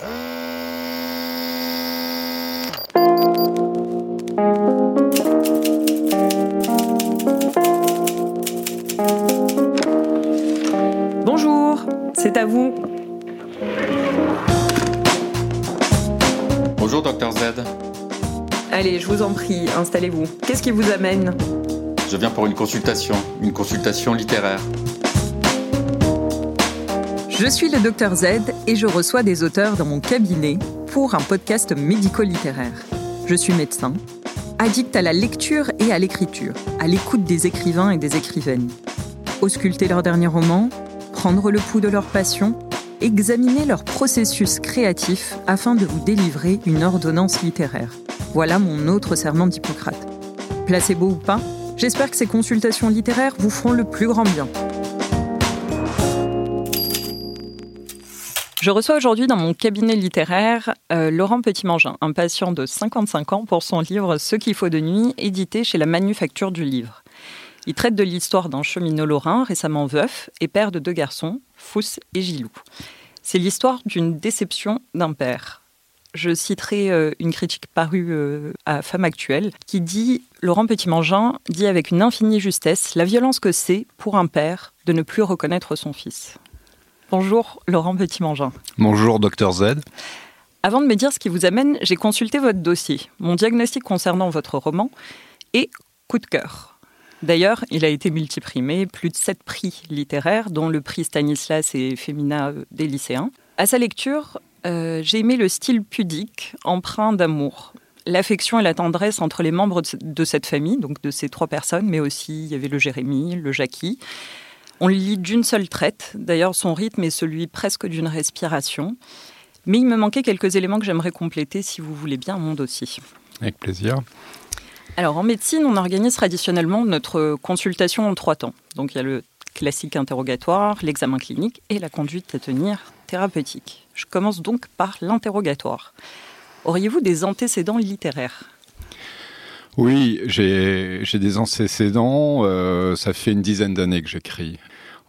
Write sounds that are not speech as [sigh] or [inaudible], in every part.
Bonjour, c'est à vous. Bonjour, docteur Z. Allez, je vous en prie, installez-vous. Qu'est-ce qui vous amène? Je viens pour une consultation, une consultation littéraire. Je suis le docteur Z et je reçois des auteurs dans mon cabinet pour un podcast médico-littéraire. Je suis médecin, addict à la lecture et à l'écriture, à l'écoute des écrivains et des écrivaines. Ausculter leurs derniers romans, prendre le pouls de leur passion, examiner leur processus créatif afin de vous délivrer une ordonnance littéraire. Voilà mon autre serment d'Hippocrate. Placebo ou pas, j'espère que ces consultations littéraires vous feront le plus grand bien. Je reçois aujourd'hui dans mon cabinet littéraire euh, Laurent Petitmangin, un patient de 55 ans pour son livre Ce qu'il faut de nuit, édité chez la Manufacture du Livre. Il traite de l'histoire d'un cheminot lorrain récemment veuf et père de deux garçons, Fous et Gilou. C'est l'histoire d'une déception d'un père. Je citerai euh, une critique parue euh, à Femme Actuelle qui dit Laurent Petitmangin dit avec une infinie justesse la violence que c'est pour un père de ne plus reconnaître son fils. Bonjour Laurent Petitmangin. Bonjour docteur Z. Avant de me dire ce qui vous amène, j'ai consulté votre dossier. Mon diagnostic concernant votre roman est coup de cœur. D'ailleurs, il a été multiprimé, plus de sept prix littéraires, dont le prix Stanislas et Femina euh, des lycéens. À sa lecture, euh, j'ai aimé le style pudique, empreint d'amour. L'affection et la tendresse entre les membres de cette famille, donc de ces trois personnes, mais aussi il y avait le Jérémie, le Jackie. On le lit d'une seule traite. D'ailleurs, son rythme est celui presque d'une respiration. Mais il me manquait quelques éléments que j'aimerais compléter, si vous voulez bien, mon dossier. Avec plaisir. Alors en médecine, on organise traditionnellement notre consultation en trois temps. Donc il y a le classique interrogatoire, l'examen clinique et la conduite à tenir thérapeutique. Je commence donc par l'interrogatoire. Auriez-vous des antécédents littéraires? Oui, j'ai des antécédents. Euh, ça fait une dizaine d'années que j'écris.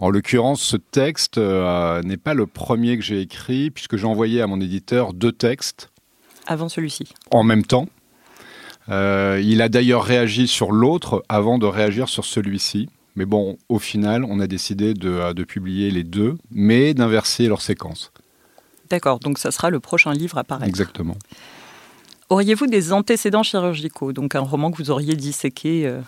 En l'occurrence, ce texte euh, n'est pas le premier que j'ai écrit, puisque j'ai envoyé à mon éditeur deux textes. Avant celui-ci En même temps. Euh, il a d'ailleurs réagi sur l'autre avant de réagir sur celui-ci. Mais bon, au final, on a décidé de, euh, publier les deux, mais d'inverser leur séquence. D'accord, donc ça sera le prochain livre à paraître. Exactement. Auriez-vous des antécédents chirurgicaux? Donc un roman que vous auriez disséqué euh,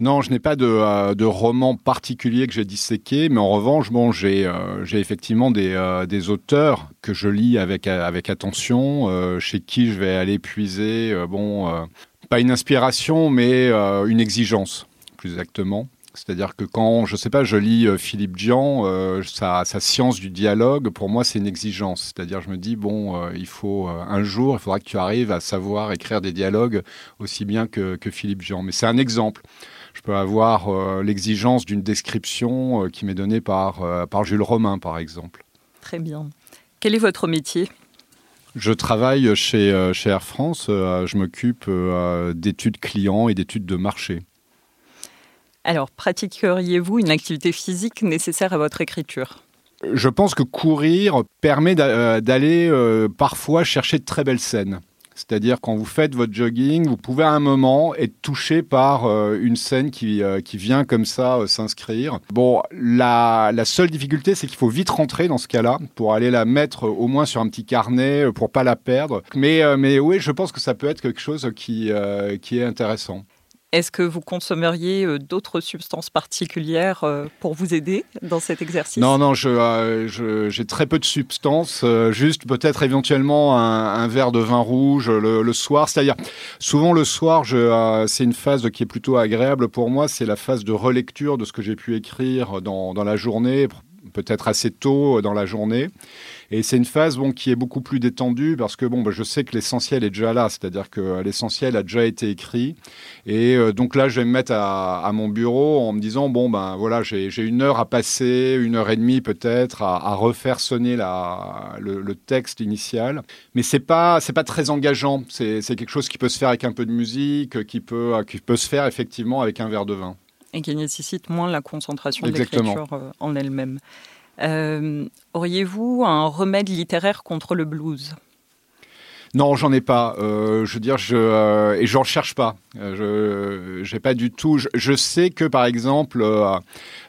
non, je n'ai pas de, euh, de, roman particulier que j'ai disséqué, mais en revanche, bon, j'ai euh, effectivement des, euh, des, auteurs que je lis avec, avec attention, chez qui je vais aller puiser, bon, pas une inspiration, mais une exigence, plus exactement. C'est-à-dire que quand, je sais pas, je lis euh, Philippe Dian, euh, sa, science du dialogue, pour moi, c'est une exigence. C'est-à-dire, je me dis, bon, euh, il faut un jour, il faudra que tu arrives à savoir écrire des dialogues aussi bien que, Philippe Dian. Mais c'est un exemple. Je peux avoir l'exigence d'une description qui m'est donnée par, par Jules Romain, par exemple. Très bien. Quel est votre métier? Je travaille chez, chez Air France. je m'occupe d'études clients et d'études de marché. Alors, pratiqueriez-vous une activité physique nécessaire à votre écriture? Je pense que courir permet euh, d'aller euh, parfois chercher de très belles scènes. C'est-à-dire quand vous faites votre jogging, vous pouvez à un moment être touché par euh, une scène qui, qui vient comme ça s'inscrire. Bon, la, la seule difficulté, c'est qu'il faut vite rentrer dans ce cas-là pour aller la mettre au moins sur un petit carnet pour pas la perdre. Mais, mais oui, je pense que ça peut être quelque chose qui, qui est intéressant. Est-ce que vous consommeriez euh, d'autres substances particulières euh, pour vous aider dans cet exercice? Non, non, euh, j'ai très peu de substances, juste peut-être éventuellement un, verre de vin rouge le, soir. C'est-à-dire, souvent le soir, c'est une phase qui est plutôt agréable pour moi, c'est la phase de relecture de ce que j'ai pu écrire dans, dans la journée, peut-être assez tôt dans la journée. Et c'est une phase bon, qui est beaucoup plus détendue parce que bon, bah, je sais que l'essentiel est déjà là, c'est-à-dire que l'essentiel a déjà été écrit. Et euh, donc là, je vais me mettre à, mon bureau en me disant bon ben voilà, j'ai une heure à passer, une heure et demie peut-être à, refaire sonner la, le, texte initial. Mais c'est pas c'est pas très engageant. C'est quelque chose qui peut se faire avec un peu de musique, qui peut qui peut se faire effectivement avec un verre de vin et qui nécessite moins la concentration de l'écriture euh, en elle-même. Auriez-vous un remède littéraire contre le blues? Non, j'en ai pas. Euh, je veux dire, je euh, et j'en cherche pas. Euh, je j'ai pas du tout. Je, sais que par exemple,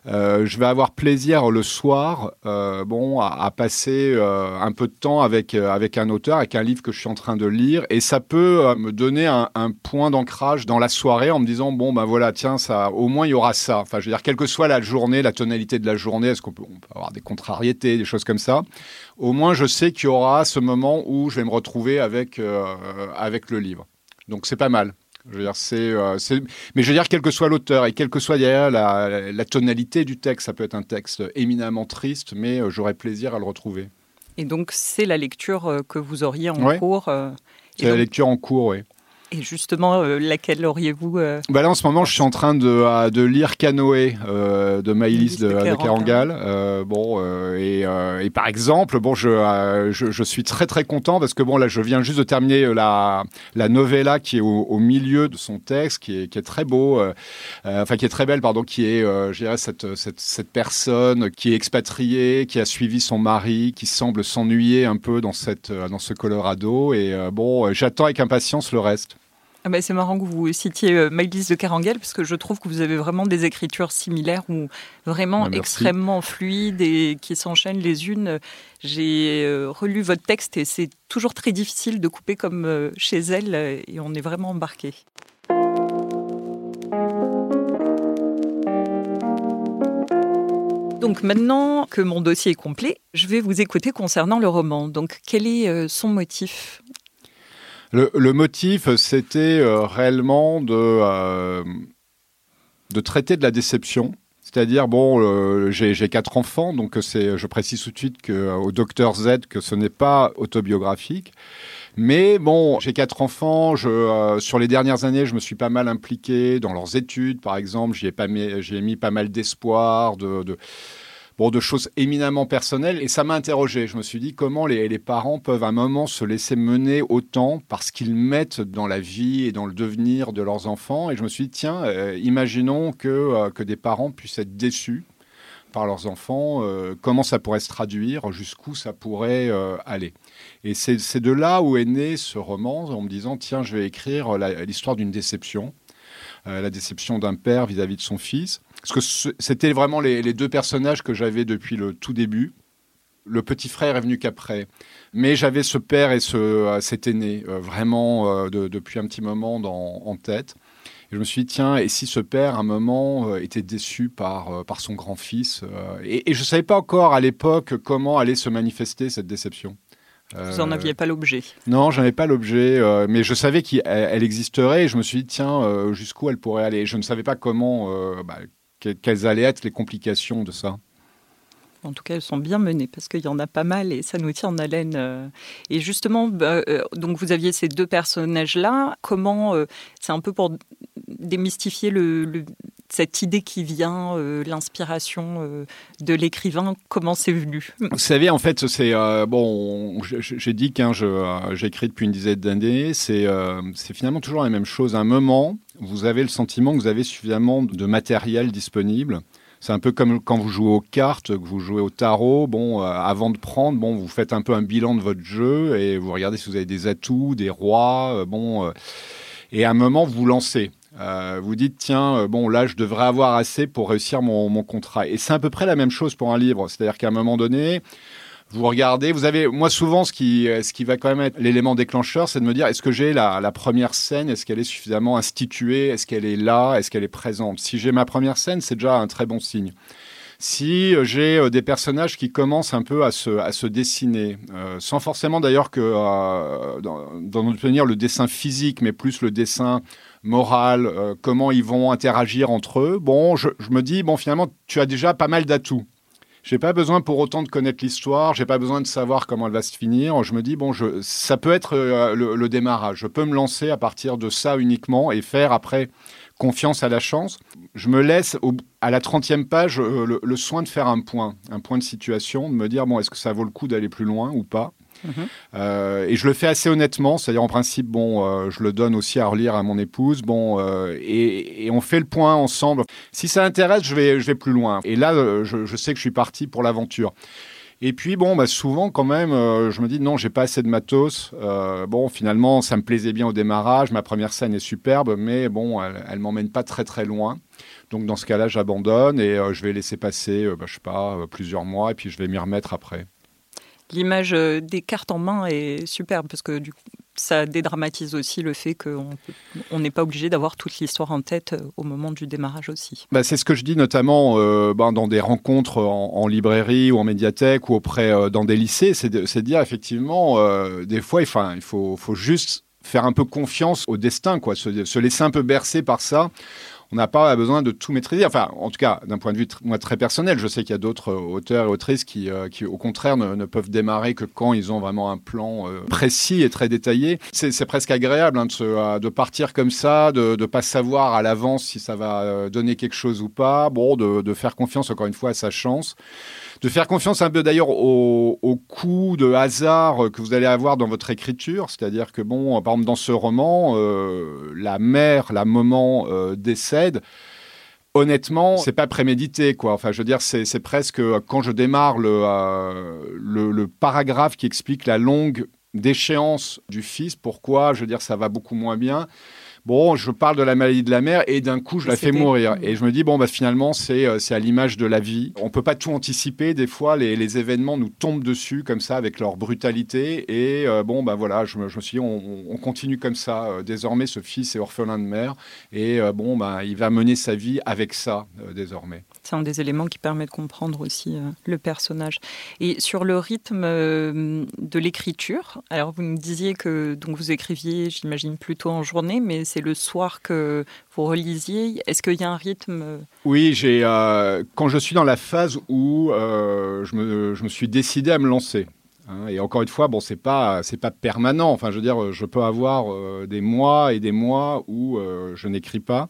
je vais avoir plaisir le soir, bon, à, passer un peu de temps avec avec un auteur, avec un livre que je suis en train de lire, et ça peut me donner un, point d'ancrage dans la soirée en me disant bon ben voilà, tiens, ça, au moins il y aura ça. Enfin, je veux dire, quelle que soit la journée, la tonalité de la journée, est-ce qu'on peut, on peut avoir des contrariétés, des choses comme ça au moins je sais qu'il y aura ce moment où je vais me retrouver avec, euh, avec le livre. Donc c'est pas mal. Je veux dire, euh, c'est, mais je veux dire, quel que soit l'auteur et quelle que soit la, la, tonalité du texte, ça peut être un texte éminemment triste, mais euh, j'aurai plaisir à le retrouver. Et donc, c'est la lecture que vous auriez en cours C'est la lecture en cours, oui. Et justement, euh, laquelle auriez-vous euh, bah Là, en ce moment, je suis en train de, euh, de lire Canoë de Maïlis de, de Carangal. bon, et, et, par exemple, bon, je, je, je, suis très très content parce que bon, là, je viens juste de terminer la, la novella qui est au, au milieu de son texte, qui est, qui est très beau, enfin qui est très belle, pardon, qui est, je dirais, cette, cette, cette, personne qui est expatriée, qui a suivi son mari, qui semble s'ennuyer un peu dans, cette, dans ce Colorado. Et bon, j'attends avec impatience le reste. Ah bah, c'est marrant que vous citiez euh, de Caranguel parce que je trouve que vous avez vraiment des écritures similaires ou vraiment ah, extrêmement fluides et qui s'enchaînent les unes. J'ai euh, relu votre texte et c'est toujours très difficile de couper comme euh, chez elle et on est vraiment embarqué. Donc maintenant que mon dossier est complet, je vais vous écouter concernant le roman. Donc quel est son motif? Le, motif, c'était euh, réellement de, euh, de traiter de la déception. C'est-à-dire, bon, euh, j'ai quatre enfants, donc je précise tout de suite que, au docteur Z que ce n'est pas autobiographique. Mais bon, j'ai quatre enfants. Je, sur les dernières années, je me suis pas mal impliqué dans leurs études, par exemple. J'y ai, pas mis, j'ai mis pas mal d'espoir, de, de de choses éminemment personnelles. Et ça m'a interrogé. Je me suis dit comment les, parents peuvent à un moment se laisser mener autant parce qu'ils mettent dans la vie et dans le devenir de leurs enfants? Et je me suis dit, tiens, euh, imaginons que, euh, que des parents puissent être déçus par leurs enfants, euh, comment ça pourrait se traduire, jusqu'où ça pourrait aller? Et c'est de là où est né ce roman, en me disant, tiens, je vais écrire l'histoire d'une déception, la déception d'un père vis à -vis de son fils. Parce que c'était vraiment les, deux personnages que j'avais depuis le tout début. Le petit frère est venu qu'après. Mais j'avais ce père et ce, euh, cet aîné euh, vraiment euh, depuis un petit moment en tête. Et je me suis dit, tiens, et si ce père, à un moment, était déçu par, par son grand-fils et, je ne savais pas encore à l'époque comment allait se manifester cette déception. Vous n'en aviez pas l'objet Non, j'en avais pas l'objet, mais je savais qu'elle existerait et je me suis dit, tiens, jusqu'où elle pourrait aller. Je ne savais pas comment, bah, quelles allaient être les complications de ça en tout cas, elles sont bien menées parce qu'il y en a pas mal et ça nous tient en haleine. Euh. Et justement, bah, euh, donc vous aviez ces deux personnages-là. Comment, euh, c'est un peu pour démystifier le, cette idée qui vient, l'inspiration de l'écrivain, comment c'est venu? Vous savez, en fait, c'est bon. J'ai dit que j'ai écrit depuis une dizaine d'années. C'est finalement toujours la même chose. À un moment, vous avez le sentiment que vous avez suffisamment de matériel disponible. C'est un peu comme quand vous jouez aux cartes, que vous jouez au tarot. Bon, euh, avant de prendre, bon, vous faites un peu un bilan de votre jeu et vous regardez si vous avez des atouts, des rois. Euh, bon, euh, et à un moment, vous vous lancez. vous dites, tiens, bon, là, je devrais avoir assez pour réussir mon, contrat. Et c'est à peu près la même chose pour un livre. C'est-à-dire qu'à un moment donné, vous regardez, vous avez, moi souvent, ce qui, ce qui va quand même être l'élément déclencheur, c'est de me dire, est-ce que j'ai la, première scène, est-ce qu'elle est suffisamment instituée, est-ce qu'elle est là, est-ce qu'elle est présente? Si j'ai ma première scène, c'est déjà un très bon signe. Si euh, j'ai euh, des personnages qui commencent un peu à se, à se dessiner, euh, sans forcément d'ailleurs que, euh, notre venir, le dessin physique, mais plus le dessin moral, euh, comment ils vont interagir entre eux, bon, je, me dis, bon, finalement, tu as déjà pas mal d'atouts. J'ai pas besoin pour autant de connaître l'histoire, j'ai pas besoin de savoir comment elle va se finir. Je me dis, bon, ça peut être euh, le, démarrage. Je peux me lancer à partir de ça uniquement et faire après confiance à la chance. Je me laisse à la 30e page euh, le, soin de faire un point, un point de situation, de me dire, bon, est-ce que ça vaut le coup d'aller plus loin ou pas? Mhm. Euh, et je le fais assez honnêtement, c'est-à-dire en principe, bon, euh, je le donne aussi à relire à mon épouse, bon, euh, et, on fait le point ensemble. Si ça intéresse, je vais, plus loin. Et là, je, je sais que je suis parti pour l'aventure. Et puis bon, bah souvent quand même, je me dis non, j'ai pas assez de matos. bon, finalement, ça me plaisait bien au démarrage. Ma première scène est superbe, mais bon, elle, elle m'emmène pas très très loin. Donc dans ce cas-là, j'abandonne et je vais laisser passer, bah, je sais pas, plusieurs mois, et puis je vais m'y remettre après l'image euh, des cartes en main est superbe parce que ça dédramatise aussi le fait qu'on n'est pas obligé d'avoir toute l'histoire en tête euh, au moment du démarrage aussi. Bah, c'est ce que je dis notamment euh, ben, dans des rencontres en, librairie ou en médiathèque ou auprès dans des lycées, c'est de, dire effectivement, des fois, enfin, il faut, faut, juste faire un peu confiance au destin, quoi, se laisser un peu bercer par ça on n'a pas besoin de tout maîtriser. Enfin, en tout cas, d'un point de vue moi très personnel, je sais qu'il y a d'autres euh, auteurs et autrices qui, euh, qui au contraire, ne, peuvent démarrer que quand ils ont vraiment un plan euh, précis et très détaillé. C'est presque agréable hein, de, de, partir comme ça, de ne pas savoir à l'avance si ça va donner quelque chose ou pas. Bon, de, de faire confiance encore une fois à sa chance de faire confiance un peu d'ailleurs au, coup de hasard que vous allez avoir dans votre écriture. C'est-à-dire que, bon, par exemple, dans ce roman, euh, la mère, la maman euh, décède. Honnêtement, c'est pas prémédité, quoi. Enfin, je veux dire, c'est presque quand je démarre euh, le, le, paragraphe qui explique la longue déchéance du fils, pourquoi, je veux dire, ça va beaucoup moins bien bon, je parle de la maladie de la mère et d'un coup, je la fais mourir. Et je me dis, bon, bah, finalement, c'est euh, à l'image de la vie. On peut pas tout anticiper. Des fois, les, les, événements nous tombent dessus comme ça avec leur brutalité. Et euh, bon, bah voilà, je me, je me, suis dit, on, on continue comme ça. Euh, désormais, ce fils est orphelin de mère. Et bon, bah, il va mener sa vie avec ça, désormais. C'est un des éléments qui permet de comprendre aussi le personnage. Et sur le rythme de l'écriture, alors vous nous disiez que donc vous écriviez, j'imagine, plutôt en journée, mais c'est le soir que vous relisiez. Est-ce qu'il y a un rythme Oui, j'ai euh, quand je suis dans la phase où euh, je, me, suis décidé à me lancer. Hein, et encore une fois, bon, c'est pas c'est pas permanent. Enfin, je veux dire, je peux avoir euh, des mois et des mois où je n'écris pas.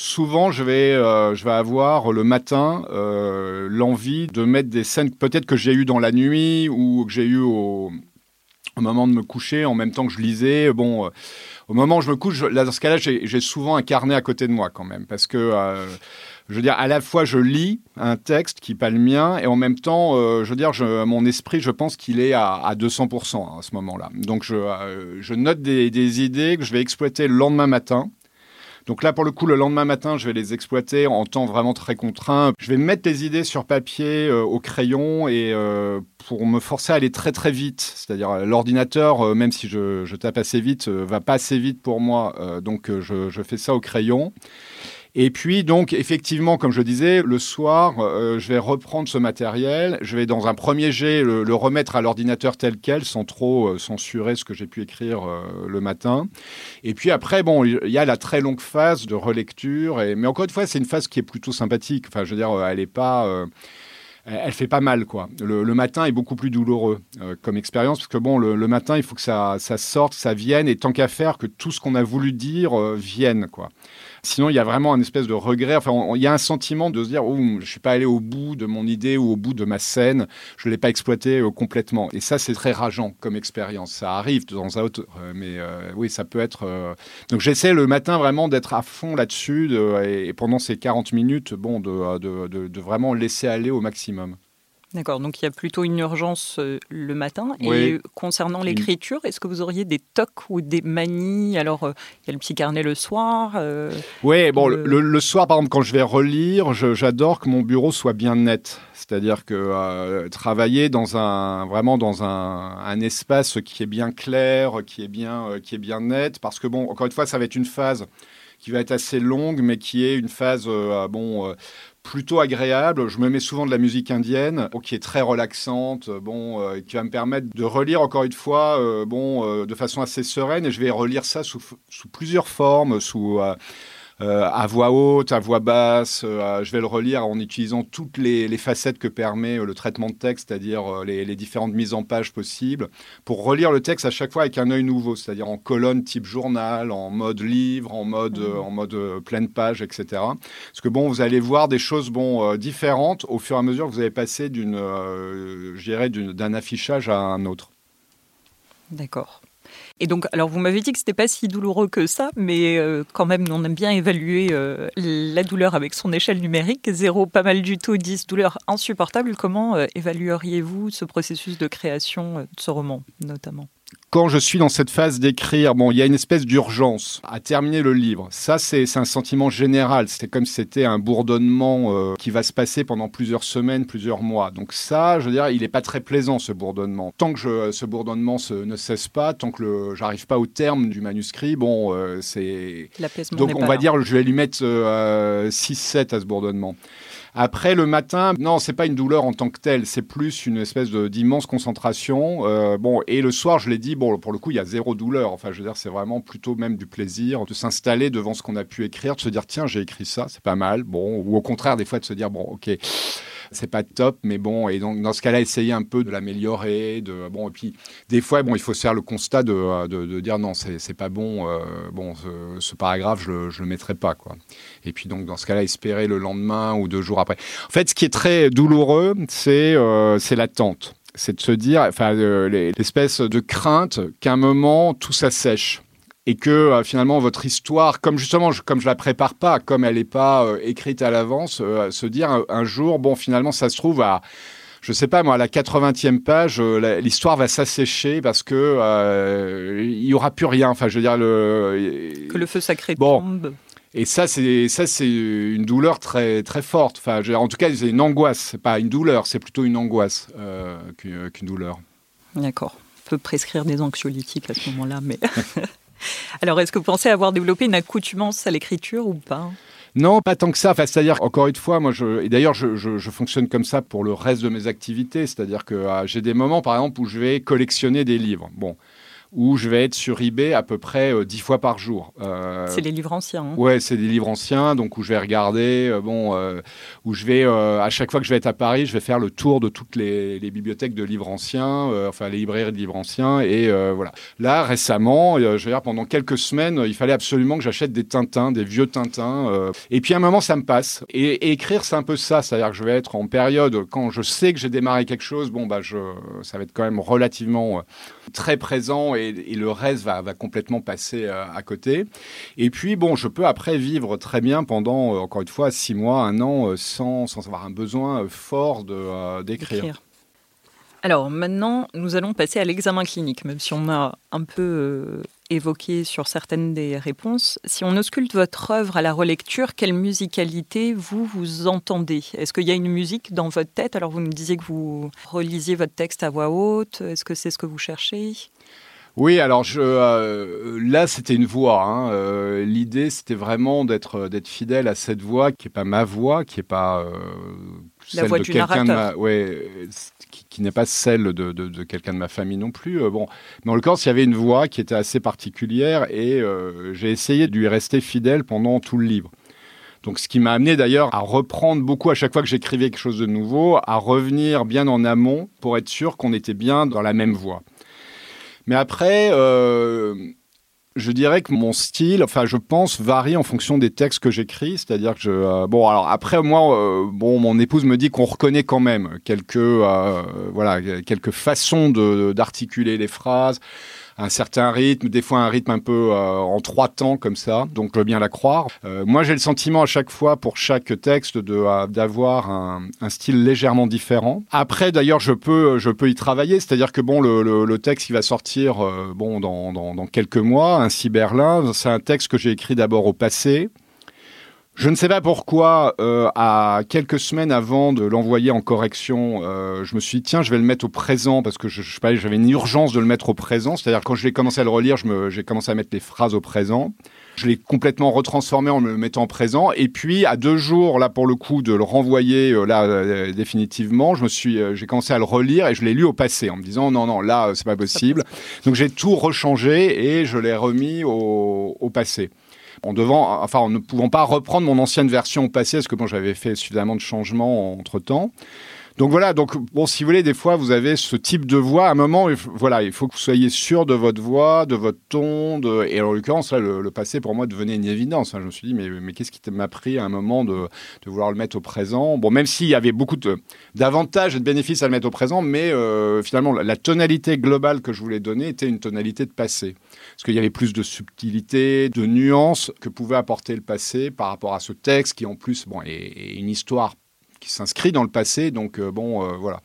Souvent, je vais, je vais avoir le matin l'envie de mettre des scènes peut-être que j'ai eues dans la nuit ou que j'ai eues au, moment de me coucher, en même temps que je lisais. Bon, au moment où je me couche, là, dans ce cas-là, j'ai souvent un carnet à côté de moi quand même, parce que euh, je veux dire, à la fois, je lis un texte qui n'est pas le mien, et en même temps, euh, je veux dire, mon esprit, je pense qu'il est à, à 200% à ce moment-là. Donc, je, euh, note des, idées que je vais exploiter le lendemain matin. Donc là, pour le coup, le lendemain matin, je vais les exploiter en temps vraiment très contraint. Je vais mettre les idées sur papier euh, au crayon et euh, pour me forcer à aller très très vite. C'est-à-dire l'ordinateur, euh, même si je, tape assez vite, va pas assez vite pour moi. donc je, je, fais ça au crayon. Et puis, donc, effectivement, comme je disais, le soir, euh, je vais reprendre ce matériel. Je vais, dans un premier jet, le, remettre à l'ordinateur tel quel, sans trop euh, censurer ce que j'ai pu écrire euh, le matin. Et puis après, bon, il y a la très longue phase de relecture. Mais encore une fois, c'est une phase qui est plutôt sympathique. Enfin, je veux dire, elle n'est pas elle fait pas mal quoi. Le, matin est beaucoup plus douloureux comme expérience parce que bon le, matin il faut que ça sorte, ça vienne et tant qu'à faire que tout ce qu'on a voulu dire vienne quoi. Sinon, il y a vraiment un espèce de regret. Enfin, il y a un sentiment de se dire, oh, je suis pas allé au bout de mon idée ou au bout de ma scène. Je l'ai pas exploité euh, complètement. Et ça, c'est très rageant comme expérience. Ça arrive de temps à autre, euh, mais euh, oui, ça peut être. Donc, j'essaie le matin vraiment d'être à fond là-dessus et, pendant ces 40 minutes, bon, de vraiment laisser aller au maximum. D'accord, donc il y a plutôt une urgence euh, le matin. Et concernant l'écriture, est-ce que vous auriez des tocs ou des manies? Alors, euh, il y a le petit carnet le soir. Euh, oui, bon, le... soir, par exemple, quand je vais relire, j'adore que mon bureau soit bien net. C'est-à-dire que travailler dans un, vraiment dans un, un, espace qui est bien clair, qui est bien, qui est bien net, parce que, bon, encore une fois, ça va être une phase qui va être assez longue, mais qui est une phase, bon plutôt agréable. Je me mets souvent de la musique indienne, qui est très relaxante, bon, euh, qui va me permettre de relire encore une fois, euh, bon, euh, de façon assez sereine. Et je vais relire ça sous, sous plusieurs formes, sous euh, à voix haute, à voix basse. Euh, je vais le relire en utilisant toutes les, facettes que permet euh, le traitement de texte, c'est-à-dire les, différentes mises en page possibles, pour relire le texte à chaque fois avec un œil nouveau, c'est-à-dire en colonne type journal, en mode livre, en mode, mmh. en mode pleine page, etc. Parce que bon, vous allez voir des choses bon, différentes au fur et à mesure que vous allez passer d'une, d'un affichage à un autre. D'accord. Et donc, alors vous m'avez dit que c'était pas si douloureux que ça, mais euh, quand même, on aime bien évaluer euh, la douleur avec son échelle numérique. Zéro, pas mal du tout, 10, douleur insupportable. Comment euh, évalueriez-vous ce processus de création de ce roman, notamment? Quand je suis dans cette phase d'écrire, bon, il y a une espèce d'urgence à terminer le livre. Ça, c'est un sentiment général. C'est comme si c'était un bourdonnement euh, qui va se passer pendant plusieurs semaines, plusieurs mois. Donc ça, je veux dire, il n'est pas très plaisant ce bourdonnement. Tant que je, ce bourdonnement ne cesse pas, tant que j'arrive pas au terme du manuscrit, bon, euh, c'est. Donc on va dire, je vais lui mettre 6-7 euh, à ce bourdonnement. Après, le matin, non, c'est pas une douleur en tant que telle, c'est plus une espèce d'immense concentration. Euh, bon, et le soir, je l'ai dit, bon, pour le coup, il y a zéro douleur. Enfin, je veux dire, c'est vraiment plutôt même du plaisir de s'installer devant ce qu'on a pu écrire, de se dire, tiens, j'ai écrit ça, c'est pas mal. Bon, ou au contraire, des fois, de se dire, bon, ok c'est pas top, mais bon, et donc dans ce cas-là, essayer un peu de l'améliorer, de bon, et puis des fois, bon, il faut se faire le constat de, de, dire non, c'est pas bon, euh, bon, ce, paragraphe, je je le mettrai pas, quoi. Et puis donc dans ce cas-là, espérer le lendemain ou deux jours après. En fait, ce qui est très douloureux, c'est euh, l'attente. C'est de se dire, enfin, euh, l'espèce de crainte qu'à un moment tout s'assèche et que euh, finalement votre histoire, comme justement, je, comme je la prépare pas, comme elle n'est pas euh, écrite à l'avance, euh, se dire un, jour, bon, finalement, ça se trouve à je sais pas moi, à la 80e page, l'histoire va s'assécher parce que il y aura plus rien. Enfin, je veux dire le que le feu sacré tombe. Et ça, c'est ça, c'est une douleur très très forte. Enfin, en tout cas, c'est une angoisse. C'est pas une douleur, c'est plutôt une angoisse qu'une douleur. D'accord. On peut prescrire des anxiolytiques à ce moment-là, mais. [laughs] Alors, est-ce que vous pensez avoir développé une accoutumance à l'écriture ou pas? Non, pas tant que ça. Enfin, c'est-à-dire, encore une fois, moi, je, et d'ailleurs, je, je, fonctionne comme ça pour le reste de mes activités. C'est-à-dire que ah, j'ai des moments, par exemple, où je vais collectionner des livres. Bon, où je vais être sur eBay à peu près euh, dix fois par jour. Euh, c'est des livres anciens. Hein. Ouais, c'est des livres anciens, donc où je vais regarder, euh, bon, où je vais, à chaque fois que je vais être à Paris, je vais faire le tour de toutes les, bibliothèques de livres anciens, enfin les librairies de livres anciens, et voilà. Là, récemment, je veux dire, pendant quelques semaines, il fallait absolument que j'achète des Tintins, des vieux Tintins, et puis à un moment, ça me passe. Et, écrire, c'est un peu ça, c'est-à-dire que je vais être en période, quand je sais que j'ai démarré quelque chose, bon, bah, je, ça va être quand même relativement très présent et, le reste va, complètement passer euh, à côté. Et puis, bon, je peux après vivre très bien pendant, euh, encore une fois, six mois, un an, euh, sans, sans avoir un besoin fort d'écrire. Alors maintenant, nous allons passer à l'examen clinique, même si on a un peu évoqué sur certaines des réponses. Si on ausculte votre œuvre à la relecture, quelle musicalité vous vous entendez? Est-ce qu'il y a une musique dans votre tête? Alors vous me disiez que vous relisiez votre texte à voix haute. Est-ce que c'est ce que vous cherchez? Oui, alors je, euh, là c'était une voix. Hein. Euh, l'idée c'était vraiment d'être d'être fidèle à cette voix qui est pas ma voix, qui est pas euh, celle de quelqu'un de ouais, qui, n'est pas celle de, de, quelqu'un de ma famille non plus. bon, mais en l'occurrence il y avait une voix qui était assez particulière et j'ai essayé de lui rester fidèle pendant tout le livre. Donc, ce qui m'a amené d'ailleurs à reprendre beaucoup à chaque fois que j'écrivais quelque chose de nouveau, à revenir bien en amont pour être sûr qu'on était bien dans la même voie. Mais après, euh, je dirais que mon style, enfin, je pense, varie en fonction des textes que j'écris. C'est-à-dire que je. Euh, bon, alors après, moi, euh, bon, mon épouse me dit qu'on reconnaît quand même quelques, voilà, quelques façons d'articuler les phrases un certain rythme, des fois un rythme un peu euh, en trois temps comme ça, donc je veux bien la croire. Euh, moi j'ai le sentiment à chaque fois pour chaque texte euh, d'avoir un, un, style légèrement différent. Après d'ailleurs je peux je peux y travailler, c'est-à-dire que bon le, le, le, texte qui va sortir bon dans, dans, dans quelques mois, un Berlin, c'est un texte que j'ai écrit d'abord au passé. Je ne sais pas pourquoi, euh, à quelques semaines avant de l'envoyer en correction, euh, je me suis dit, tiens, je vais le mettre au présent, parce que je, je j'avais une urgence de le mettre au présent. C'est-à-dire, quand j'ai commencé à le relire, j'ai commencé à mettre les phrases au présent. Je l'ai complètement retransformé en me mettant au présent. Et puis, à deux jours, là, pour le coup, de le renvoyer, euh, là, euh, définitivement, je me suis, euh, j'ai commencé à le relire et je l'ai lu au passé en me disant, non, non, là, c'est pas possible. Donc, j'ai tout rechangé et je l'ai remis au, au passé en devant, enfin, en ne pouvant pas reprendre mon ancienne version au passé, parce que bon, j'avais fait suffisamment de changements entre temps. Donc voilà, donc bon, si vous voulez, des fois, vous avez ce type de voix. À un moment, voilà, il faut que vous soyez sûr de votre voix, de votre ton. De... Et en l'occurrence, là, le, passé, pour moi, devenait une évidence. hein. Je me suis dit, mais, mais qu'est-ce qui m'a pris à un moment de, de vouloir le mettre au présent? Bon, même s'il y avait beaucoup d'avantages et de bénéfices à le mettre au présent, mais euh, finalement, la tonalité globale que je voulais donner était une tonalité de passé. Parce qu'il y avait plus de subtilité, de nuances que pouvait apporter le passé par rapport à ce texte qui, en plus, bon, est, une histoire qui s'inscrit dans le passé. Donc, euh, bon, euh, voilà.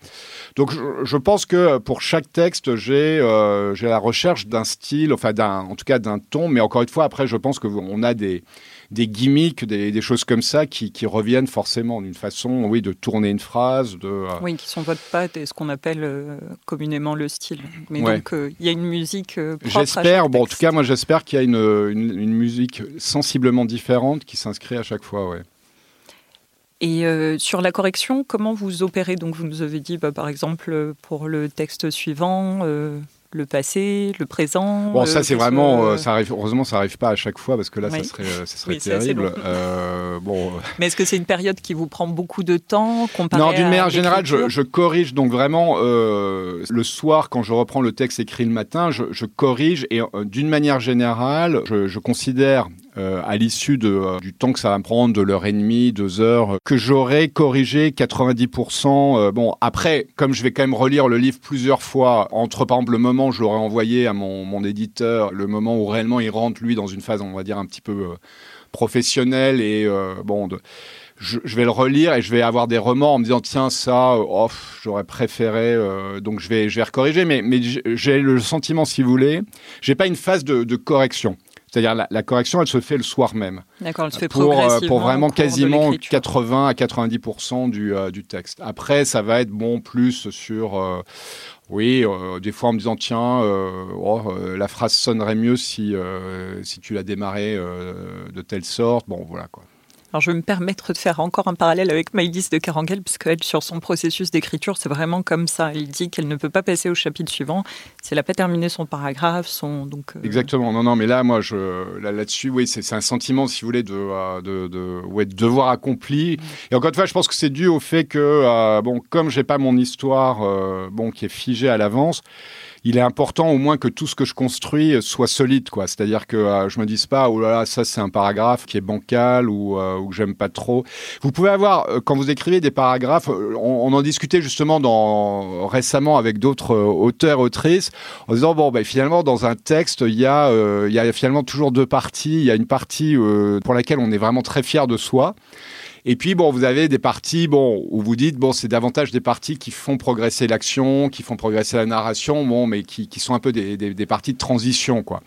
Donc, je, pense que pour chaque texte, j'ai euh, j'ai la recherche d'un style, enfin, en tout cas d'un ton. Mais encore une fois, après, je pense qu'on a des, des gimmicks, des, des choses comme ça qui, qui reviennent forcément d'une façon, oui, de tourner une phrase, de. euh, Oui, qui sont votre patte et ce qu'on appelle euh, communément le style. Mais Ouais. donc, euh, il y a une musique J'espère, bon, en tout cas, moi, j'espère qu'il y a une, une, une musique sensiblement différente qui s'inscrit à chaque fois, ouais. Et euh, sur la correction, comment vous opérez? Donc, vous nous avez dit, bah, par exemple, pour le texte suivant, euh, le passé, le présent. Bon, euh, ça, c'est vraiment, euh, ça arrive, heureusement, ça arrive pas à chaque fois parce que là, Oui. ça serait, euh, ça serait Oui, terrible. Euh, bon, Mais est-ce que c'est une période qui vous prend beaucoup de temps comparé non, d'une manière générale, je, corrige donc vraiment euh, le soir quand je reprends le texte écrit le matin, je, je corrige et d'une manière générale, je, je considère euh, à l'issue euh, du temps que ça va me prendre, de l'heure et demie, deux heures, euh, que j'aurai corrigé 90%. euh, bon, après, comme je vais quand même relire le livre plusieurs fois, entre par exemple le moment où je l'aurais envoyé à mon, mon éditeur, le moment où réellement il rentre lui dans une phase, on va dire un petit peu euh, professionnelle et euh, bon. De, je, je vais le relire et je vais avoir des remords en me disant tiens ça oh, j'aurais préféré euh, donc je vais je vais recorriger mais mais j'ai le sentiment si vous voulez j'ai pas une phase de, de correction c'est-à-dire la, la correction elle se fait le soir même D'accord, elle se fait pour, euh, progressivement. pour vraiment quasiment l'écriture. 80 à 90% du, euh, du texte. Après, ça va être bon plus sur, euh, oui, euh, des fois en me disant, tiens, euh, oh, euh, la phrase sonnerait mieux si, si tu la démarrais de telle sorte. Bon, voilà quoi. Alors, je vais me permettre de faire encore un parallèle avec Maïlis de Carangel, puisqu'elle, sur son processus d'écriture, c'est vraiment comme ça. Elle dit qu'elle ne peut pas passer au chapitre suivant si elle n'a pas terminé son paragraphe, son. Donc, euh, Exactement. Non, non, mais là, moi, là-dessus, oui, c'est, un sentiment, si vous voulez, de, euh, de, ouais, de devoir accompli. Et encore une fois, je pense que c'est dû au fait que, euh, bon, comme j'ai pas mon histoire, euh, bon, qui est figée à l'avance, il est important au moins que tout ce que je construis soit solide, quoi. C'est-à-dire que euh, je me dise pas, oh là là, ça c'est un paragraphe qui est bancal ou, euh, que j'aime pas trop. Vous pouvez avoir, euh, quand vous écrivez des paragraphes, euh, on, on en discutait justement dans, récemment avec d'autres euh, auteurs, autrices, en disant, bon, ben, finalement, dans un texte, il y, a, il y a finalement toujours deux parties. Il y a une partie pour laquelle on est vraiment très fier de soi. Et puis, bon, vous avez des parties, bon, où vous dites, bon, c'est davantage des parties qui font progresser l'action, qui font progresser la narration, bon, mais qui, qui sont un peu des, des, parties de transition, quoi.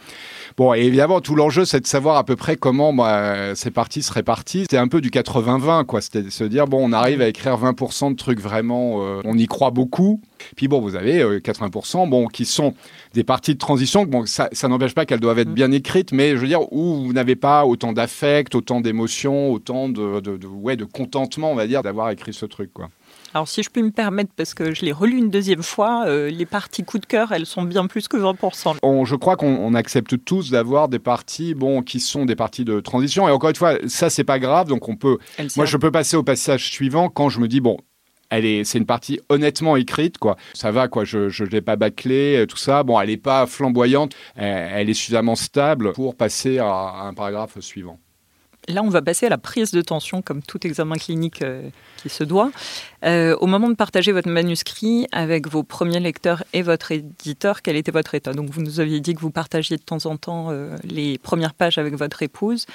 Bon, et évidemment, tout l'enjeu, c'est de savoir à peu près comment bah, ces parties se répartissent. C'est un peu du 80-20, quoi. C'était de se dire, bon, on arrive à écrire 20% de trucs vraiment, euh, on y croit beaucoup. Puis bon, vous avez euh, 80%, bon, qui sont des parties de transition. Bon, ça, ça n'empêche pas qu'elles doivent être bien écrites, mais je veux dire, où vous n'avez pas autant d'affect, autant d'émotions, autant de, de, de, ouais, de contentement, on va dire, d'avoir écrit ce truc, quoi. Alors, si je puis me permettre, parce que je l'ai relu une deuxième fois, euh, les parties coup de cœur, elles sont bien plus que 20%. On, je crois qu'on on accepte tous d'avoir des parties, bon, qui sont des parties de transition. Et encore une fois, ça, c'est pas grave. Donc, on peut. Moi, je peux passer au passage suivant quand je me dis, bon. Elle est, c'est une partie honnêtement écrite, quoi. Ça va, quoi. Je, je l'ai pas bâclé, euh, tout ça. Bon, elle est pas flamboyante. Elle, est suffisamment stable pour passer à un paragraphe suivant. Là, on va passer à la prise de tension, comme tout examen clinique euh, qui se doit. Euh, au moment de partager votre manuscrit avec vos premiers lecteurs et votre éditeur, quel était votre état? Donc, vous nous aviez dit que vous partagiez de temps en temps euh, les premières pages avec votre épouse.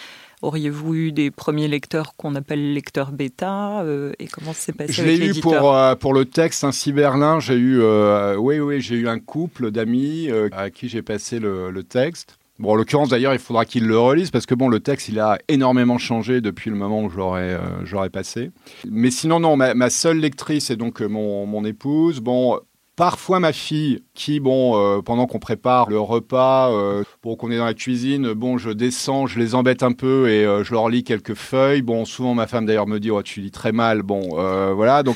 Auriez-vous eu des premiers lecteurs qu'on appelle lecteurs bêta euh, Et comment s'est passé Je l'ai eu pour, euh, pour le texte Ainsi Berlin. J'ai eu, euh, oui, oui, j'ai eu un couple d'amis à qui j'ai passé le, le texte. Bon, en l'occurrence, d'ailleurs, il faudra qu'ils le relisent parce que bon, le texte, il a énormément changé depuis le moment où je l'aurais, euh, passé. Mais sinon, non, ma, ma seule lectrice est donc euh, mon, mon épouse. Bon, Parfois ma fille, qui, bon, euh, pendant qu'on prépare le repas, euh, bon, qu'on est dans la cuisine, bon, je descends, je les embête un peu et euh, je leur lis quelques feuilles. Bon, souvent ma femme d'ailleurs me dit, oh, tu lis très mal. Bon, voilà, donc,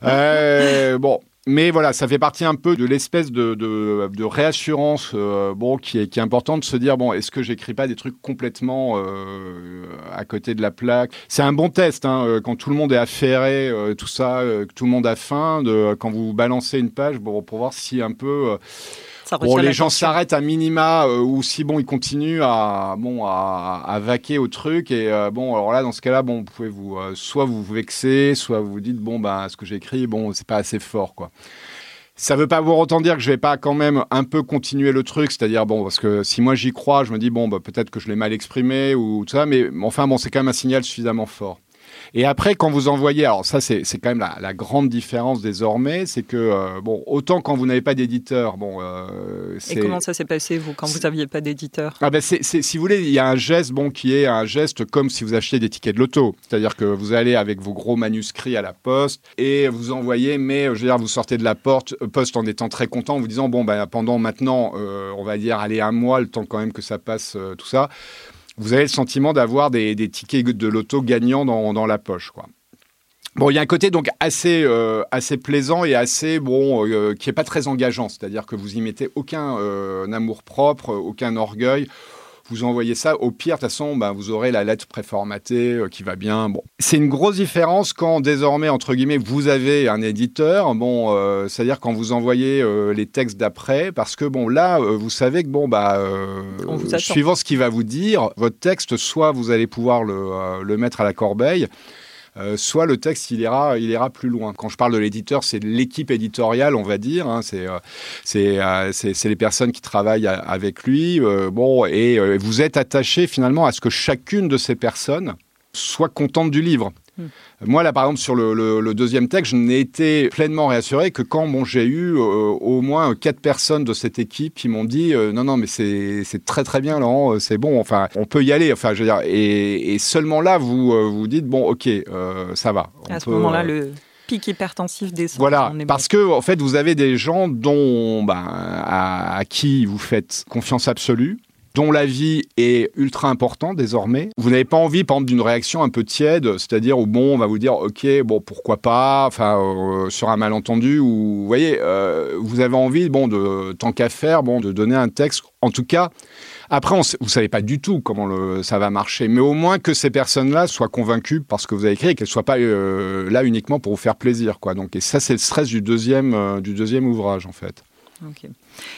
[laughs] bon. Mais voilà, ça fait partie un peu de l'espèce de, de, réassurance euh, bon, qui est, qui est importante de se dire bon, est-ce que j'écris pas des trucs complètement euh, à côté de la plaque? C'est un bon test hein, euh, quand tout le monde est affairé, tout ça, que tout le monde a faim, de, quand vous balancez une page bon, pour voir si un peu. Bon, les gens s'arrêtent à minima euh, ou si bon ils continuent à bon à, à vaquer au truc et euh, bon alors là dans ce cas-là bon vous pouvez vous euh, soit vous vous vexer soit vous vous dites bon bah ce que j'ai écrit bon c'est pas assez fort quoi. Ça veut pas pour autant dire que je vais pas quand même un peu continuer le truc, c'est-à-dire bon parce que si moi j'y crois, je me dis bon bah peut-être que je l'ai mal exprimé ou tout ça, mais enfin bon c'est quand même un signal suffisamment fort. Et après, quand vous envoyez, alors ça c'est quand même la, la grande différence désormais, c'est que euh, bon autant quand vous n'avez pas d'éditeur, bon. Euh, Et comment ça s'est passé, vous, quand vous n'aviez pas d'éditeur? Ah ben c'est, si vous voulez, il y a un geste bon qui est un geste comme si vous achetiez des tickets de loto, c'est-à-dire que vous allez avec vos gros manuscrits à la poste et vous envoyez, mais je veux dire vous sortez de la porte euh, poste en étant très content, en vous disant bon ben pendant maintenant, euh, on va dire aller un mois, le temps quand même que ça passe tout ça, vous avez le sentiment d'avoir des, des tickets de loto gagnants dans, dans la poche quoi. Bon, il y a un côté donc assez, euh, assez plaisant et assez bon, euh, qui est pas très engageant, c'est-à-dire que vous y mettez aucun euh, amour propre, aucun orgueil. Vous envoyez ça, au pire, de toute façon, ben, vous aurez la lettre préformatée euh, qui va bien. Bon, c'est une grosse différence quand désormais, entre guillemets, vous avez un éditeur. Bon, euh, c'est-à-dire quand vous envoyez euh, les textes d'après, parce que bon, là, vous savez que bon, bah, suivant ce qu'il va vous dire, votre texte, soit vous allez pouvoir le, le mettre à la corbeille, euh, soit le texte il ira, il ira plus loin. Quand je parle de l'éditeur, c'est l'équipe éditoriale, on va dire. hein, c'est euh, euh, c'est c'est les personnes qui travaillent avec lui. bon, et vous êtes attaché finalement à ce que chacune de ces personnes soit contente du livre. Hmm. Moi, là, par exemple, sur le, le- le deuxième texte, je n'ai été pleinement réassuré que quand bon, j'ai eu euh, au moins quatre personnes de cette équipe qui m'ont dit euh, non, non, mais c'est très très bien, Laurent, euh, c'est bon, enfin, on peut y aller. Enfin, je veux dire, et, et seulement là, vous vous dites bon, ok, euh, ça va. on À ce moment-là, le pic hypertensif descend. voilà, parce que en fait, vous avez des gens dont, ben, à, à qui vous faites confiance absolue, dont la vie est ultra importante désormais. Vous n'avez pas envie, par exemple, d'une réaction un peu tiède, c'est-à-dire où bon, on va vous dire, ok, bon, pourquoi pas, enfin, euh, sur un malentendu, ou vous voyez, euh, vous avez envie, bon, de tant qu'à faire, bon, de donner un texte, en tout cas. Après, on, vous savez pas du tout comment ça va marcher, mais au moins que ces personnes-là soient convaincues par ce que vous avez écrit et qu'elles soient pas euh, là uniquement pour vous faire plaisir, quoi. Donc, et ça, c'est le stress du deuxième, euh, du deuxième ouvrage, en fait.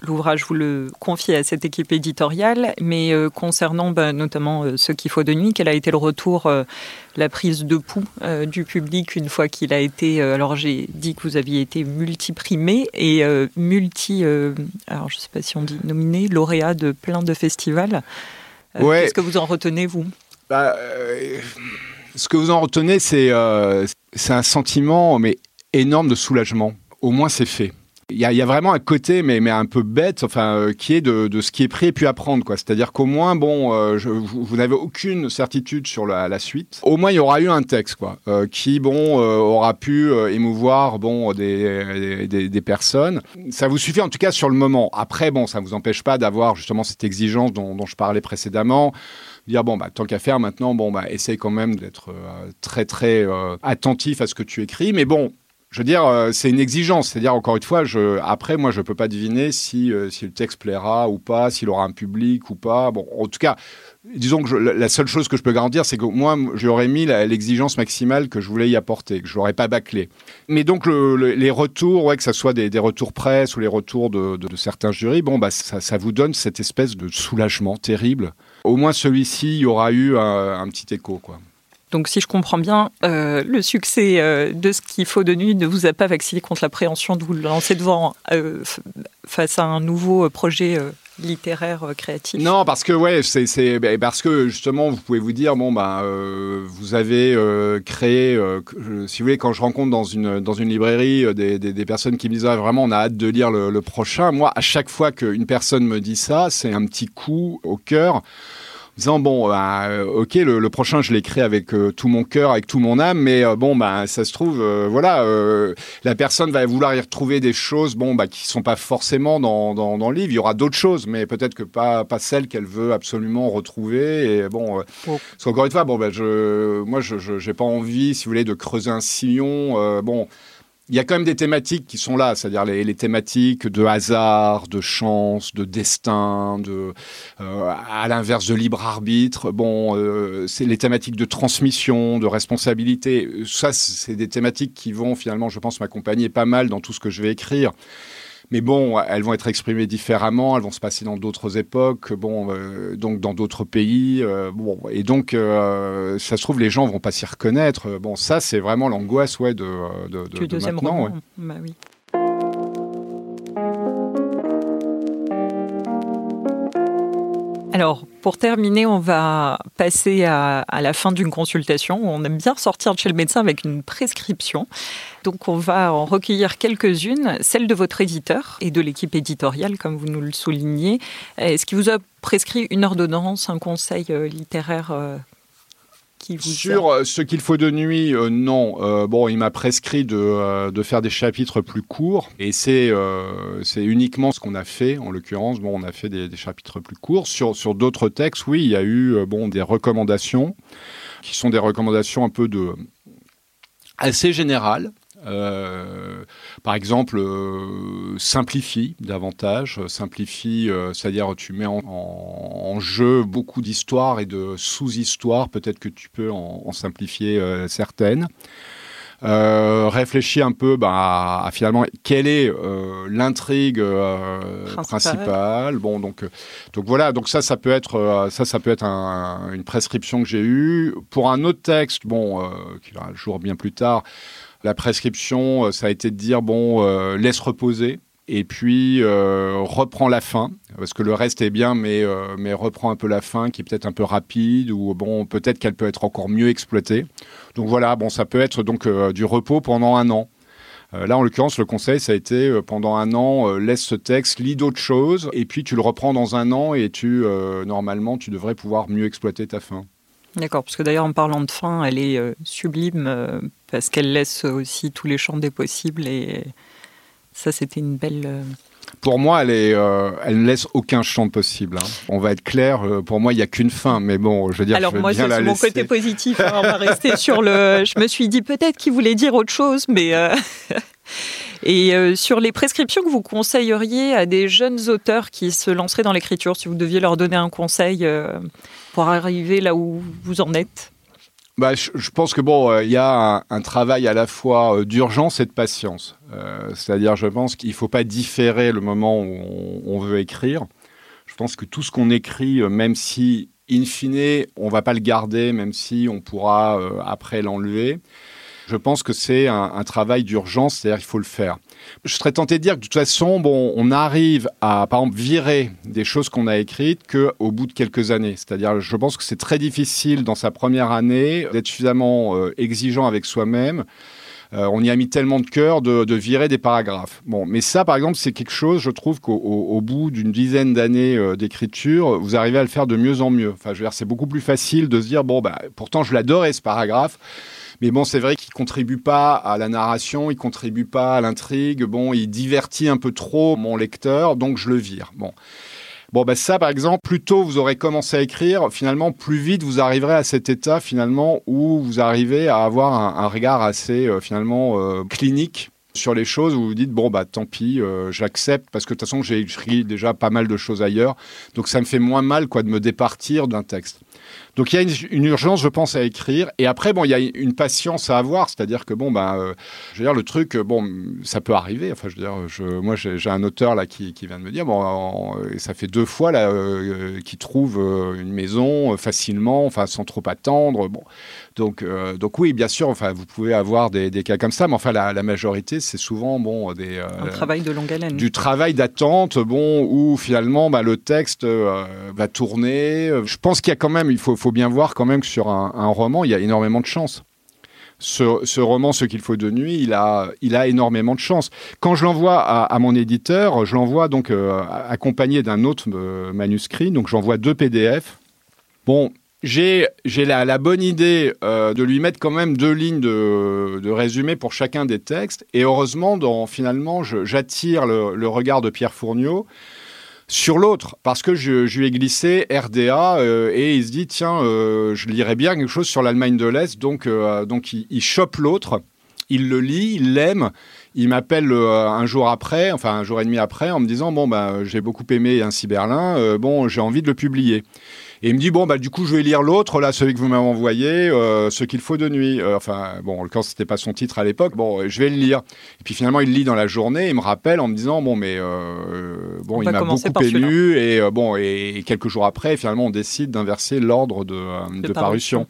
L'ouvrage, vous le confiez à cette équipe éditoriale, mais euh, concernant bah, notamment euh, ce qu'il faut de nuit, quel a été le retour, euh, la prise de pouls du public une fois qu'il a été. alors j'ai dit que vous aviez été multiprimé et multi. alors je ne sais pas si on dit nominé, lauréat de plein de festivals. Ouais. Qu'est-ce que vous en retenez, vous? Bah, euh, ce que vous en retenez, c'est euh, c'est un sentiment mais énorme de soulagement. Au moins, c'est fait. Il y, a, vraiment un côté, mais, un peu bête, enfin, euh, qui est de, ce qui est pris et puis apprendre. C'est-à-dire qu'au moins, bon, euh, vous, n'avez aucune certitude sur la, suite. Au moins, il y aura eu un texte, quoi, euh, qui, bon, aura pu émouvoir, bon, des, personnes. Ça vous suffit, en tout cas, sur le moment. Après, bon, ça vous empêche pas d'avoir justement cette exigence dont, je parlais précédemment dire bon bah tant qu'à faire maintenant bon bah essaye quand même d'être très très attentif à ce que tu écris mais bon je veux dire euh, c'est une exigence c'est-à-dire encore une fois je après moi je peux pas deviner si euh, si le texte plaira ou pas s'il aura un public ou pas bon en tout cas disons que je- la seule chose que je peux garantir c'est que moi j'aurais mis l'exigence maximale que je voulais y apporter que je l'aurais pas bâclé mais donc le- le- les retours ouais que ça soit des, des retours presse ou les retours de, de- de certains jurys bon bah ça, ça vous donne cette espèce de soulagement terrible au moins celui-ci, il y aura eu un, un petit écho. Quoi. Donc, si je comprends bien, euh, le succès euh, de ce qu'il faut de nuit ne vous a pas vacciné contre l'appréhension de vous lancer devant euh, face à un nouveau projet littéraire créatif? Non, parce que ouais, c'est ben, parce que justement, vous pouvez vous dire bon euh, vous avez créé, si vous voulez, quand je rencontre dans une dans une librairie des, des, des personnes qui me disent ah, vraiment on a hâte de lire le, le prochain. Moi, à chaque fois qu'une personne me dit ça, c'est un petit coup au cœur. Disant bon bah, ok le, le prochain je l'écris avec euh, tout mon cœur avec tout mon âme mais euh, bon bah ça se trouve euh, voilà euh, la personne va vouloir y retrouver des choses bon bah qui sont pas forcément dans, dans, dans le livre il y aura d'autres choses mais peut-être que pas pas celles qu'elle veut absolument retrouver et bon euh, Bon. parce qu'encore une fois bon bah je moi je j'ai pas envie si vous voulez de creuser un sillon euh, bon il y a quand même des thématiques qui sont là, c'est-à-dire les, thématiques de hasard, de chance, de destin, de euh, à l'inverse de libre arbitre. Bon, euh, c'est les thématiques de transmission, de responsabilité. Ça, c'est des thématiques qui vont finalement, je pense, m'accompagner pas mal dans tout ce que je vais écrire. Mais bon, elles vont être exprimées différemment, elles vont se passer dans d'autres époques, bon, euh, donc dans d'autres pays. Euh, bon, et donc, euh, ça se trouve, les gens vont pas s'y reconnaître. Bon, ça, c'est vraiment l'angoisse ouais, de, de, de, de maintenant. Ouais. Bah oui. Alors, pour terminer, on va passer à, la fin d'une consultation. On aime bien sortir chez le médecin avec une prescription. Donc, on va en recueillir quelques-unes, celle de votre éditeur et de l'équipe éditoriale, comme vous nous le soulignez. Est-ce qu'il vous a prescrit une ordonnance, un conseil euh, sur euh, ce qu'il faut de nuit, euh, non. Euh, bon, il m'a prescrit de, de, faire des chapitres plus courts, et c'est c'est uniquement ce qu'on a fait. En l'occurrence, bon, on a fait des, des chapitres plus courts. Sur, sur d'autres textes, oui, il y a eu bon des recommandations qui sont des recommandations un peu de assez générales. Euh, par exemple, euh, simplifie davantage, simplifie, euh, c'est-à-dire tu mets en, jeu beaucoup d'histoires et de sous-histoires, peut-être que tu peux en, simplifier certaines. réfléchis un peu bah, à, finalement quelle est l'intrigue principale. Bon, donc, donc voilà, donc ça, ça peut être, ça, ça peut être une prescription que j'ai eue. Pour un autre texte, bon, qui va un jour bien plus tard, la prescription, euh, ça a été de dire, bon, euh, laisse reposer et puis euh, reprends la fin parce que le reste est bien mais mais reprends un peu la fin qui est peut-être un peu rapide ou bon peut-être qu'elle peut être encore mieux exploitée. Donc voilà bon ça peut être donc du repos pendant un an. Là en l'occurrence le conseil ça a été pendant un an laisse ce texte lis d'autres choses et puis tu le reprends dans un an et tu normalement tu devrais pouvoir mieux exploiter ta fin D'accord, parce que d'ailleurs en parlant de fin, elle est euh, sublime euh, parce qu'elle laisse aussi tous les champs des possibles et ça c'était une belle... Euh, pour moi, elle, est, elle ne laisse aucun champ possible. Hein. On va être clair, pour moi, il n'y a qu'une fin, mais bon, je veux dire, Alors je moi, c'est mon côté positif, hein, on va [laughs] rester sur le... Je me suis dit peut-être qu'il voulait dire autre chose, mais... [laughs] Et sur les prescriptions que vous conseilleriez à des jeunes auteurs qui se lanceraient dans l'écriture, si vous deviez leur donner un conseil pour arriver là où vous en êtes? Bah, je, pense que bon, euh, il y a un, travail à la fois euh, d'urgence et de patience. Euh, c'est-à-dire, je pense qu'il ne faut pas différer le moment où on, veut écrire. Je pense que tout ce qu'on écrit, même si in fine on va pas le garder, même si on pourra après l'enlever, je pense que c'est un, un travail d'urgence, c'est-à-dire qu'il faut le faire. Je serais tenté de dire que de toute façon, bon, on arrive à, par exemple, virer des choses qu'on a écrites qu'au bout de quelques années. C'est-à-dire, je pense que c'est très difficile dans sa première année d'être suffisamment euh, exigeant avec soi-même. Euh, on y a mis tellement de cœur de, virer des paragraphes. Bon, mais ça, par exemple, c'est quelque chose, je trouve qu'au bout d'une dizaine d'années euh, d'écriture, vous arrivez à le faire de mieux en mieux. Enfin, je veux dire, c'est beaucoup plus facile de se dire, bon, bah, pourtant, je l'adorais ce paragraphe. Mais bon, c'est vrai qu'il contribue pas à la narration, il contribue pas à l'intrigue. Bon, il divertit un peu trop mon lecteur, donc je le vire. Bon. Bon, ben ça, par exemple, plus tôt vous aurez commencé à écrire, finalement, plus vite vous arriverez à cet état, finalement, où vous arrivez à avoir un, regard assez, euh, finalement, euh, clinique sur les choses où vous dites bon bah tant pis euh, j'accepte parce que de toute façon j'ai écrit déjà pas mal de choses ailleurs donc ça me fait moins mal quoi de me départir d'un texte donc il y a une, urgence, je pense, à écrire. Et après, bon, il y a une patience à avoir, c'est-à-dire que bon, ben, euh, je le truc, bon, ça peut arriver. Moi, j'ai un auteur qui, vient de me dire, bon, ça fait deux fois là euh, qu'il trouve euh, une maison facilement, enfin, sans trop attendre. Donc, donc oui, bien sûr, enfin, vous pouvez avoir des, des cas comme ça, mais enfin, la, la majorité, c'est souvent bon des un travail de longue haleine, du travail d'attente, bon, où finalement, bah, le texte va tourner. Je pense qu'il y a quand même, il faut faut bien voir quand même que sur un, roman, il y a énormément de chance. Ce, roman, Ce qu'il faut de nuit, il a, il a énormément de chance. Quand je l'envoie à, mon éditeur, je l'envoie donc euh, accompagné d'un autre euh, manuscrit, donc j'envoie deux PDF. Bon, j'ai la, la, bonne idée euh, de lui mettre quand même deux lignes de, résumé pour chacun des textes, et heureusement, finalement, j'attire le, regard de Pierre Fourniot sur l'autre, parce que je, lui ai glissé RDA euh, et il se dit tiens, euh, je lirais bien quelque chose sur l'Allemagne de l'Est, donc, donc il, chope l'autre. il le lit, il l'aime. Il m'appelle un jour après, enfin un jour et demi après, en me disant bon bah j'ai beaucoup aimé Ainsi Berlin, bon j'ai envie de le publier. Et il me dit bon bah du coup je vais lire l'autre là celui que vous m'avez envoyé euh, ce qu'il faut de nuit. Euh, enfin bon quand c'était pas son titre à l'époque. Bon je vais le lire. Et puis finalement il lit dans la journée il me rappelle en me disant bon mais euh, bon On il m'a beaucoup ému et euh, bon et, quelques jours après finalement on décide d'inverser l'ordre de, euh, de parution.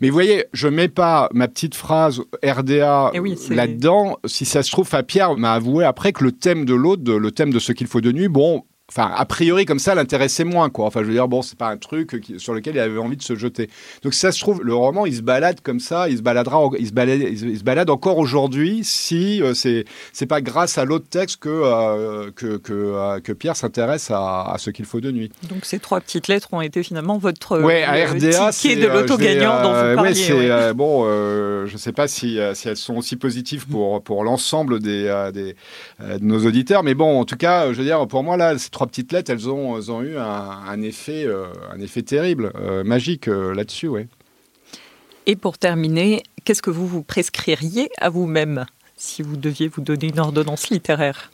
Mais vous voyez, je mets pas ma petite phrase RDA Eh oui, là-dedans. Si ça se trouve, Pierre m'a avoué après que le thème de l'autre, le thème de ce qu'il faut de nuit, bon, enfin, a priori comme ça, l'intéressait moins, quoi. Enfin, je veux dire, bon, c'est pas un truc qui- sur lequel il avait envie de se jeter. Donc, si ça se trouve, le roman, il se balade comme ça, il se baladera, il se balade, il se- balade encore aujourd'hui si euh, c'est c'est pas grâce à l'autre texte que euh, que que, euh, que Pierre s'intéresse à, à ce qu'il faut de nuit. Donc ces trois petites lettres ont été finalement votre Ouais, à euh, RDA, c'est ticket de euh, l'auto je vais, gagnant dont euh, vous parliez. c'est ouais. euh, bon. euh, je sais pas si, euh, si elles sont aussi positives pour pour l'ensemble des, euh, des euh, de nos auditeurs, mais bon, en tout cas, je veux dire, pour moi là, ces trois petites lettres, elles ont eu un, un effet euh, un effet terrible, euh, magique euh, là-dessus, ouais. Et pour terminer, qu'est-ce que vous vous prescririez à vous-même si vous deviez vous donner une ordonnance littéraire?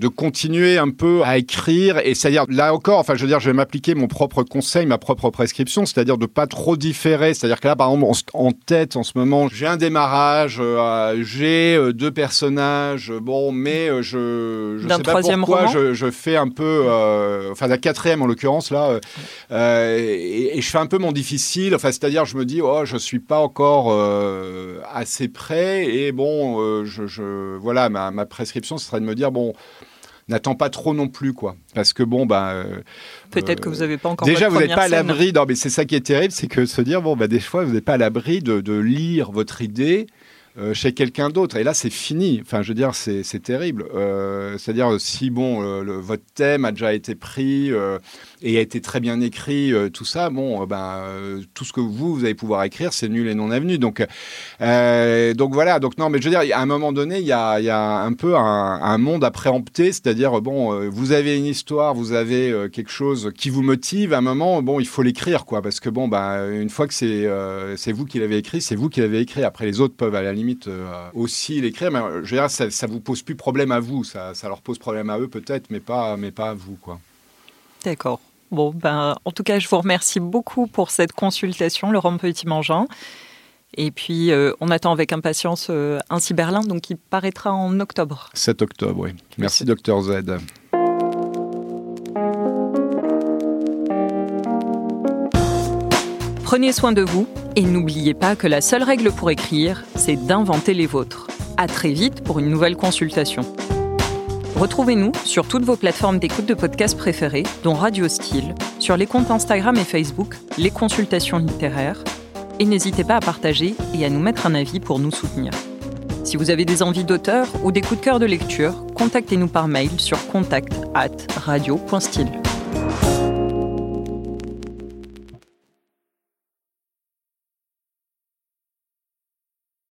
De continuer un peu à écrire et c'est-à-dire là encore enfin je veux dire je vais m'appliquer mon propre conseil ma propre prescription c'est-à-dire de pas trop différer. C'est-à-dire que là par exemple en, tête en ce moment j'ai un démarrage euh, j'ai euh, deux personnages euh, bon mais euh, je je sais pas pourquoi je, je fais un peu enfin d'un quatrième en l'occurrence là et, et je fais un peu mon difficile. Enfin c'est-à-dire je me dis oh je suis pas encore assez prêt et bon je, je voilà ma, ma prescription ce serait de me dire bon n'attends pas trop non plus, quoi. Parce que bon, bah. euh, Peut-être euh, que vous n'avez pas encore Déjà, votre vous n'êtes pas à l'abri. Non, mais c'est ça qui est terrible, c'est que se dire, bon, bah, des fois, vous n'êtes pas à l'abri de, de lire votre idée euh, chez quelqu'un d'autre. Et là, c'est fini. Enfin, je veux dire, c'est c'est terrible. Euh, C'est-à-dire, si bon, euh, le- votre thème a déjà été pris euh, et a été très bien écrit, euh, tout ça, bon, euh, ben, euh, tout ce que vous, vous allez pouvoir écrire, c'est nul et non avenu. Donc, donc voilà. Donc non, mais je veux dire, à un moment donné, il y a, y a un peu un, monde à préempter. C'est-à-dire, bon, vous avez une histoire, vous avez quelque chose qui vous motive. À un moment, bon, il faut l'écrire, quoi, parce que bon, ben, une fois que c'est c'est vous qui l'avez écrit, c'est vous qui l'avez écrit. Après, les autres peuvent à la limite aussi l'écrire, mais je veux dire, ça, ça vous pose plus problème à vous. Ça, ça leur pose problème à eux peut-être, mais pas, mais pas à vous, quoi. D'accord. Bon, ben, en tout cas, je vous remercie beaucoup pour cette consultation, Laurent Petit-Mangin. Et puis, euh, on attend avec impatience euh, Ainsi Berlin, donc qui paraîtra en octobre. 7 octobre, oui. Merci, Docteur Z. Prenez soin de vous et n'oubliez pas que la seule règle pour écrire, c'est d'inventer les vôtres. À très vite pour une nouvelle consultation. Retrouvez-nous sur toutes vos plateformes d'écoute de podcasts préférées, dont Radio Style, sur les comptes Instagram et Facebook, les consultations littéraires, et n'hésitez pas à partager et à nous mettre un avis pour nous soutenir. Si vous avez des envies d'auteur ou des coups de cœur de lecture, contactez-nous par mail sur contact at radio.style.